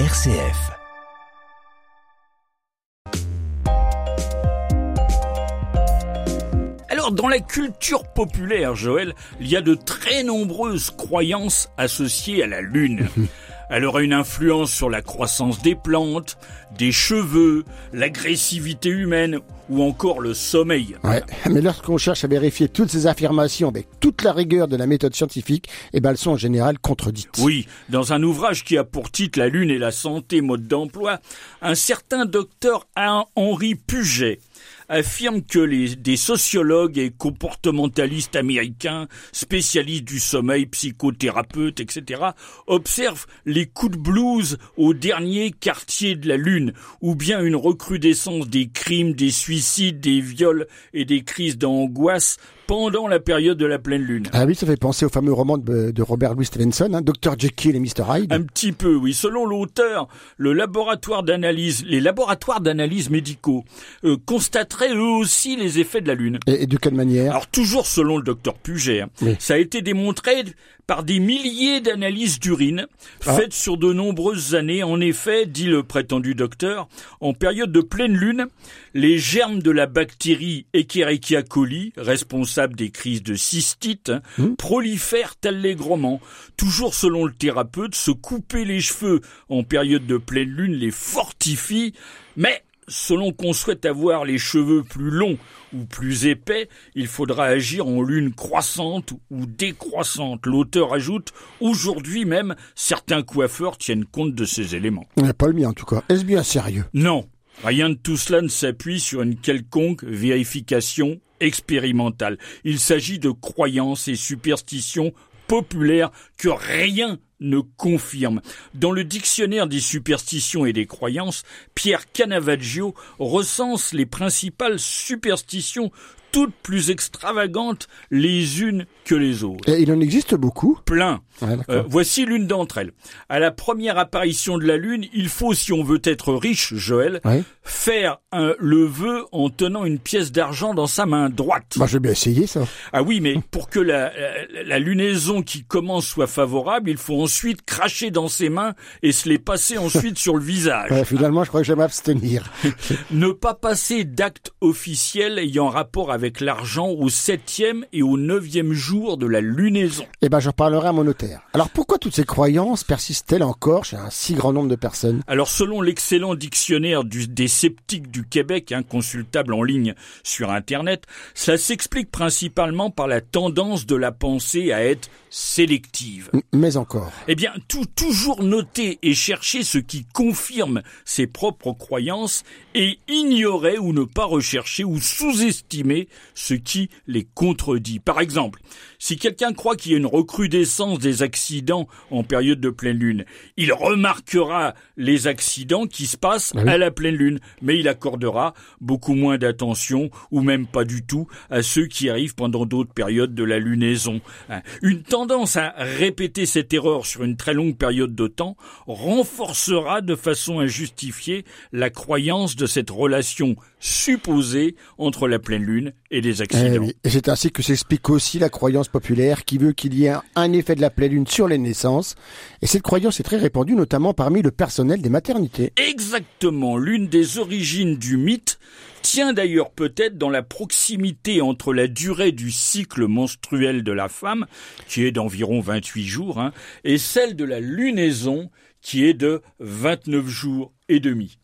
RCF. Alors, dans la culture populaire, Joël, il y a de très nombreuses croyances associées à la Lune. Elle aura une influence sur la croissance des plantes, des cheveux, l'agressivité humaine ou encore le sommeil. Ouais, mais lorsqu'on cherche à vérifier toutes ces affirmations avec toute la rigueur de la méthode scientifique, eh ben elles sont en général contredites. Oui, dans un ouvrage qui a pour titre La Lune et la santé, mode d'emploi, un certain docteur Henri Puget affirme que les, des sociologues et comportementalistes américains, spécialistes du sommeil, psychothérapeutes, etc., observent les coups de blues au dernier quartier de la Lune, ou bien une recrudescence des crimes, des suicides, des viols et des crises d'angoisse pendant la période de la pleine lune. Ah oui, ça fait penser au fameux roman de, Robert Louis Stevenson, hein, Dr Jekyll et Mr Hyde. Un petit peu, oui. Selon l'auteur, le laboratoire d'analyse, les laboratoires d'analyse médicaux euh, constateraient eux aussi les effets de la lune. Et, de quelle manière Alors toujours selon le docteur Puget, hein. ça a été démontré par des milliers d'analyses d'urine ah. faites sur de nombreuses années. En effet, dit le prétendu docteur, en période de pleine lune, les germes de la bactérie Escherichia coli, responsable des crises de cystite, hmm. prolifèrent allègrement. Toujours selon le thérapeute, se couper les cheveux en période de pleine lune les fortifie, mais Selon qu'on souhaite avoir les cheveux plus longs ou plus épais, il faudra agir en lune croissante ou décroissante. L'auteur ajoute, aujourd'hui même, certains coiffeurs tiennent compte de ces éléments. Pas le mien en tout cas. Est-ce bien sérieux? Non. Rien de tout cela ne s'appuie sur une quelconque vérification expérimentale. Il s'agit de croyances et superstitions populaires que rien ne confirme. Dans le dictionnaire des superstitions et des croyances, Pierre Canavaggio recense les principales superstitions toutes plus extravagantes les unes que les autres. Et il en existe beaucoup Plein. Euh, voici l'une d'entre elles. À la première apparition de la Lune, il faut, si on veut être riche, Joël, faire un, le vœu en tenant une pièce d'argent dans sa main droite. Bah, j'ai bien essayé ça. Ah oui, mais pour que la, la, lunaison qui commence soit favorable, il faut ensuite cracher dans ses mains et se les passer ensuite sur le visage. finalement, je crois que je vais m'abstenir. ne pas passer d'acte officiel ayant rapport avec l'argent au septième et au neuvième jour de la lunaison. Eh ben, j'en parlerai à mon notaire. Alors, pourquoi toutes ces croyances persistent-elles encore chez un si grand nombre de personnes? Alors, selon l'excellent dictionnaire des sceptiques du Québec, hein, consultable en ligne sur Internet, ça s'explique principalement par la tendance de la pensée à être sélective. Mais encore. Eh bien, tout, toujours noter et chercher ce qui confirme ses propres croyances et ignorer ou ne pas rechercher ou sous-estimer ce qui les contredit. Par exemple, si quelqu'un croit qu'il y a une recrudescence des accidents en période de pleine lune, il remarquera les accidents qui se passent ah à la pleine lune, mais il accordera beaucoup moins d'attention ou même pas du tout à ceux qui arrivent pendant d'autres périodes de la lunaison. Hein. Une tendance à répéter cette erreur sur une très longue période de temps renforcera de façon injustifiée la croyance de cette relation supposée entre la pleine lune et les accidents. Eh et c'est ainsi que s'explique aussi la croyance populaire qui veut qu'il y ait un effet de la pleine lune sur les naissances. Et cette croyance est très répandue notamment parmi le personnel des maternités. Exactement, l'une des origines du mythe tient d'ailleurs peut-être dans la proximité entre la durée du cycle menstruel de la femme, qui est d'environ 28 jours, hein, et celle de la lunaison, qui est de 29 jours et demi.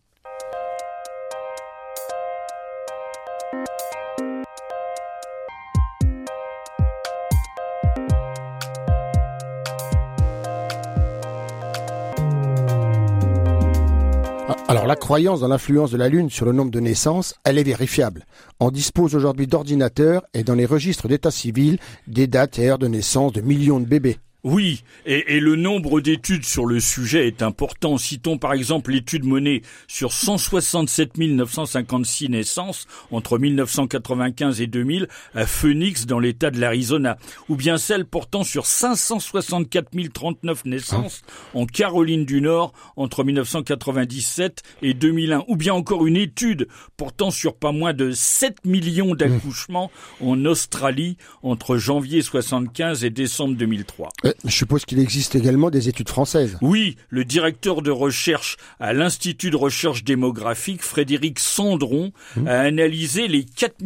Alors la croyance dans l'influence de la Lune sur le nombre de naissances, elle est vérifiable. On dispose aujourd'hui d'ordinateurs et dans les registres d'état civil des dates et heures de naissance de millions de bébés. Oui, et, le nombre d'études sur le sujet est important. Citons par exemple l'étude menée sur 167 956 naissances entre 1995 et 2000 à Phoenix dans l'État de l'Arizona, ou bien celle portant sur 564 039 naissances en Caroline du Nord entre 1997 et 2001, ou bien encore une étude portant sur pas moins de 7 millions d'accouchements en Australie entre janvier 75 et décembre 2003. Je suppose qu'il existe également des études françaises. Oui, le directeur de recherche à l'Institut de recherche démographique, Frédéric Sandron, mmh. a analysé les 4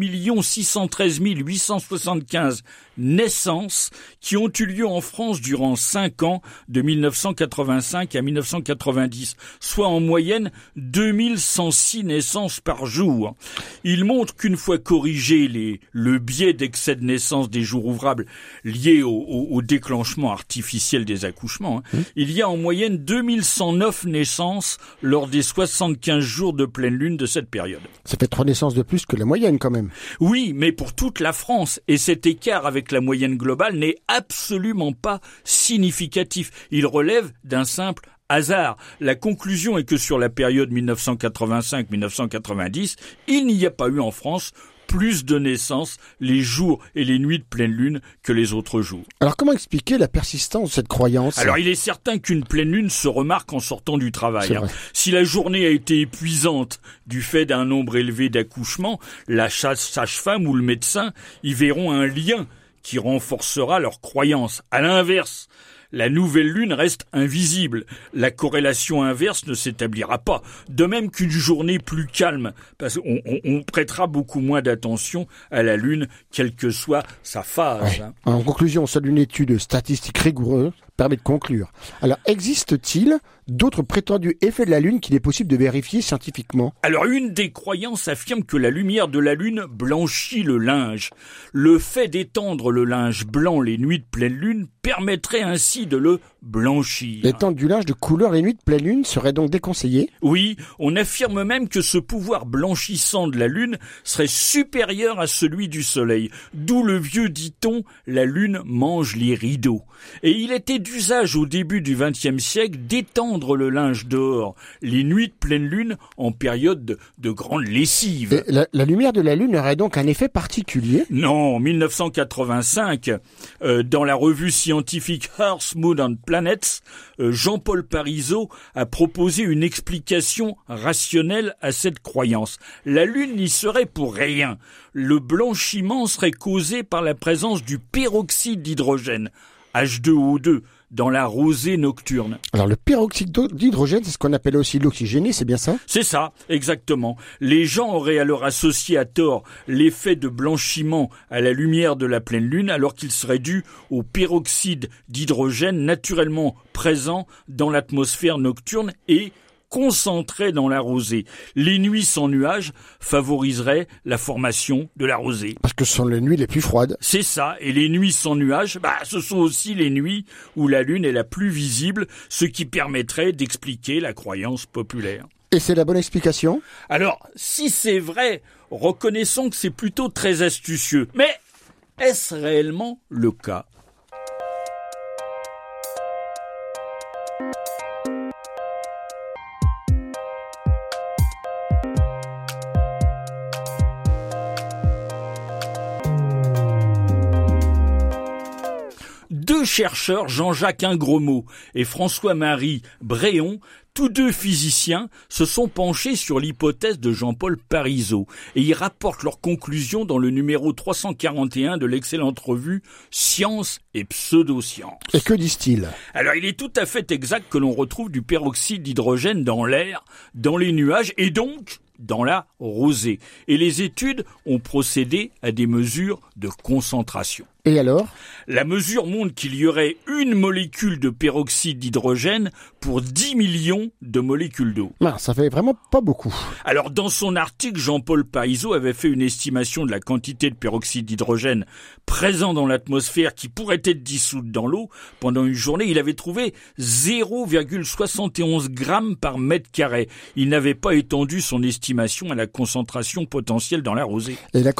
613 875 naissances qui ont eu lieu en France durant 5 ans, de 1985 à 1990, soit en moyenne 2106 naissances par jour. Il montre qu'une fois corrigé les, le biais d'excès de naissance des jours ouvrables liés au, déclenchement artificiel des accouchements, hein, mmh. il y a en moyenne 2109 naissances lors des 75 jours de pleine lune de cette période. Ça fait trois naissances de plus que la moyenne quand même. Oui, mais pour toute la France, et cet écart avec la moyenne globale n'est absolument pas significatif. Il relève d'un simple hasard. La conclusion est que sur la période 1985-1990, il n'y a pas eu en France plus de naissances les jours et les nuits de pleine lune que les autres jours. Alors comment expliquer la persistance de cette croyance? Alors il est certain qu'une pleine lune se remarque en sortant du travail. Hein. Si la journée a été épuisante du fait d'un nombre élevé d'accouchements, la sage-femme ou le médecin y verront un lien qui renforcera leur croyance. À l'inverse, la nouvelle lune reste invisible. La corrélation inverse ne s'établira pas. De même qu'une journée plus calme, parce qu'on on, prêtera beaucoup moins d'attention à la lune, quelle que soit sa phase. Hein. En conclusion, seule une étude statistique rigoureuse permet de conclure. Alors, existe-t-il d'autres prétendus effets de la Lune qu'il est possible de vérifier scientifiquement? Alors, une des croyances affirme que la lumière de la Lune blanchit le linge. Le fait d'étendre le linge blanc les nuits de pleine Lune permettrait ainsi de le blanchir. Du linge de couleur les nuits de pleine Lune serait donc déconseillé Oui, on affirme même que ce pouvoir blanchissant de la Lune serait supérieur à celui du Soleil, d'où le vieux dit-on la Lune mange les rideaux. Et il était d'usage au début du XXe siècle d'étendre le linge dehors, les nuits de pleine lune en période de, grande lessive. La, lumière de la lune aurait donc un effet particulier? Non, en 1985, euh, dans la revue scientifique Earth, Moon and Euh, Jean-Paul Parizeau a proposé une explication rationnelle à cette croyance. La lune n'y serait pour rien. Le blanchiment serait causé par la présence du peroxyde d'hydrogène. H2O2 dans la rosée nocturne. Alors le peroxyde d'hydrogène, c'est ce qu'on appelle aussi l'oxygéné, c'est bien ça? C'est ça, exactement. Les gens auraient alors associé à tort l'effet de blanchiment à la lumière de la pleine lune alors qu'il serait dû au peroxyde d'hydrogène naturellement présent dans l'atmosphère nocturne et concentré dans la rosée. Les nuits sans nuages favoriseraient la formation de la rosée. Parce que ce sont les nuits les plus froides. C'est ça. Et les nuits sans nuages, bah, ce sont aussi les nuits où la lune est la plus visible, ce qui permettrait d'expliquer la croyance populaire. Et c'est la bonne explication? Alors, si c'est vrai, reconnaissons que c'est plutôt très astucieux. Mais est-ce réellement le cas? Chercheurs, Jean-Jacques Ingromot et François-Marie Bréon, tous deux physiciens, se sont penchés sur l'hypothèse de Jean-Paul Parizeau et ils rapportent leurs conclusions dans le numéro 341 de l'excellente revue Science et pseudosciences. Et que disent-ils? Alors il est tout à fait exact que l'on retrouve du peroxyde d'hydrogène dans l'air, dans les nuages et donc dans la rosée. Et les études ont procédé à des mesures de concentration. Et alors? La mesure montre qu'il y aurait une molécule de peroxyde d'hydrogène pour 10 millions de molécules d'eau. Ben, ça fait vraiment pas beaucoup. Alors dans son article, Jean-Paul Parizeau avait fait une estimation de la quantité de peroxyde d'hydrogène présent dans l'atmosphère qui pourrait être dissoute dans l'eau. Pendant une journée, il avait trouvé 0,71 grammes par mètre carré. Il n'avait pas étendu son estimation à la concentration potentielle dans la rosée. Et la,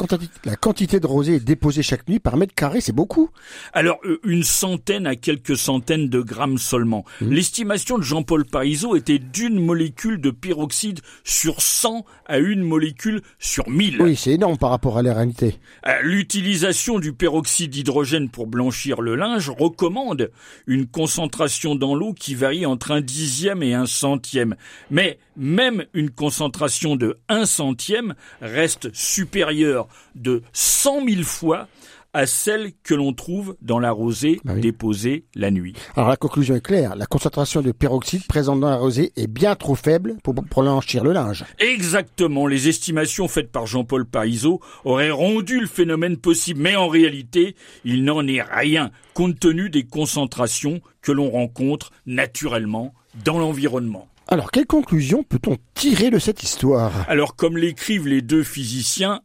la quantité de rosée déposée chaque nuit par mètre carré c'est beaucoup. Alors, euh, une centaine à quelques centaines de grammes seulement. Mmh. L'estimation de Jean-Paul Parizeau était d'une molécule de peroxyde sur 100 à une molécule sur 1000. Oui, c'est énorme par rapport à la réalité. Euh, l'utilisation du peroxyde d'hydrogène pour blanchir le linge recommande une concentration dans l'eau qui varie entre un dixième et un centième. Mais même une concentration de un centième reste supérieure de 100 000 fois à celle que l'on trouve dans la rosée Bah oui. déposée la nuit. Alors la conclusion est claire, la concentration de peroxyde présente dans la rosée est bien trop faible pour, pour blanchir le linge. Exactement, les estimations faites par Jean-Paul Parizeau auraient rendu le phénomène possible, mais en réalité, il n'en est rien, compte tenu des concentrations que l'on rencontre naturellement dans l'environnement. Alors quelle conclusion peut-on tirer de cette histoire? Alors, comme l'écrivent les deux physiciens,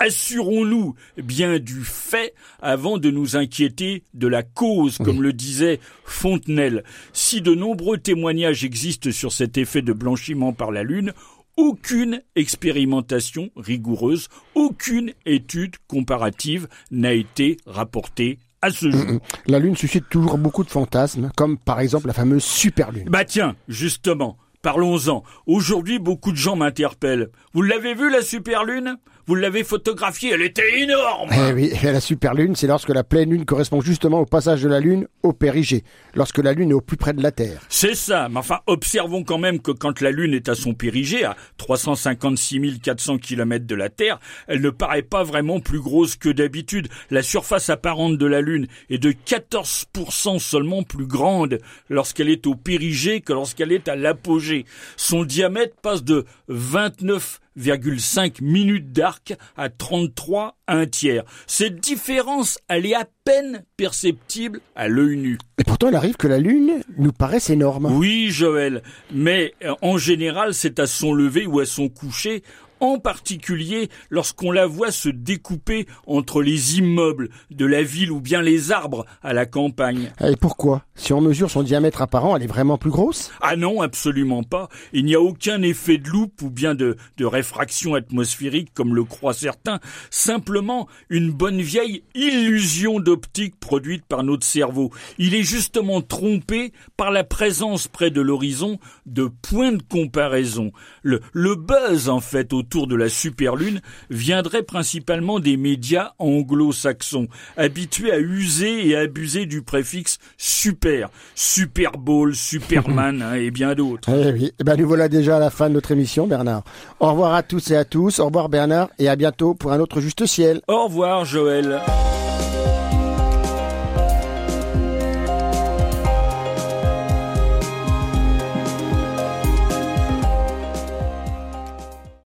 assurons-nous bien du fait avant de nous inquiéter de la cause, comme le disait Fontenelle. Si de nombreux témoignages existent sur cet effet de blanchiment par la Lune, aucune expérimentation rigoureuse, aucune étude comparative n'a été rapportée à ce jour. La Lune suscite toujours beaucoup de fantasmes, comme par exemple la fameuse superlune. Bah tiens, justement, parlons-en. Aujourd'hui, beaucoup de gens m'interpellent. Vous l'avez vu la super lune Vous l'avez photographiée, elle était énorme. Eh oui, la superlune, c'est lorsque la pleine lune correspond justement au passage de la Lune au périgée, lorsque la Lune est au plus près de la Terre. C'est ça, mais enfin, observons quand même que quand la Lune est à son périgée, à 356 400 km de la Terre, elle ne paraît pas vraiment plus grosse que d'habitude. La surface apparente de la Lune est de 14% seulement plus grande lorsqu'elle est au périgée que lorsqu'elle est à l'apogée. Son diamètre passe de 29,5 minutes d'arc à 33 un tiers. Cette différence, elle est à peine perceptible à l'œil nu. Et pourtant, il arrive que la Lune nous paraisse énorme. Oui, Joël, mais euh, en général, c'est à son lever ou à son coucher, en particulier lorsqu'on la voit se découper entre les immeubles de la ville ou bien les arbres à la campagne. Et pourquoi? Si on mesure son diamètre apparent, elle est vraiment plus grosse? Ah non, absolument pas. Il n'y a aucun effet de loupe ou bien de, de réfraction atmosphérique comme le croient certains. Simplement une bonne vieille illusion d'optique produite par notre cerveau. Il est justement trompé par la présence près de l'horizon de points de comparaison. Le, le buzz, en fait, autour de la superlune viendrait principalement des médias anglo-saxons, habitués à user et abuser du préfixe super, Super Bowl, Superman hein, et bien d'autres. Eh oui, eh ben nous voilà déjà à la fin de notre émission, Bernard. Au revoir à tous et à tous, au revoir Bernard, et à bientôt pour un autre Juste Ciel. Au revoir Joël.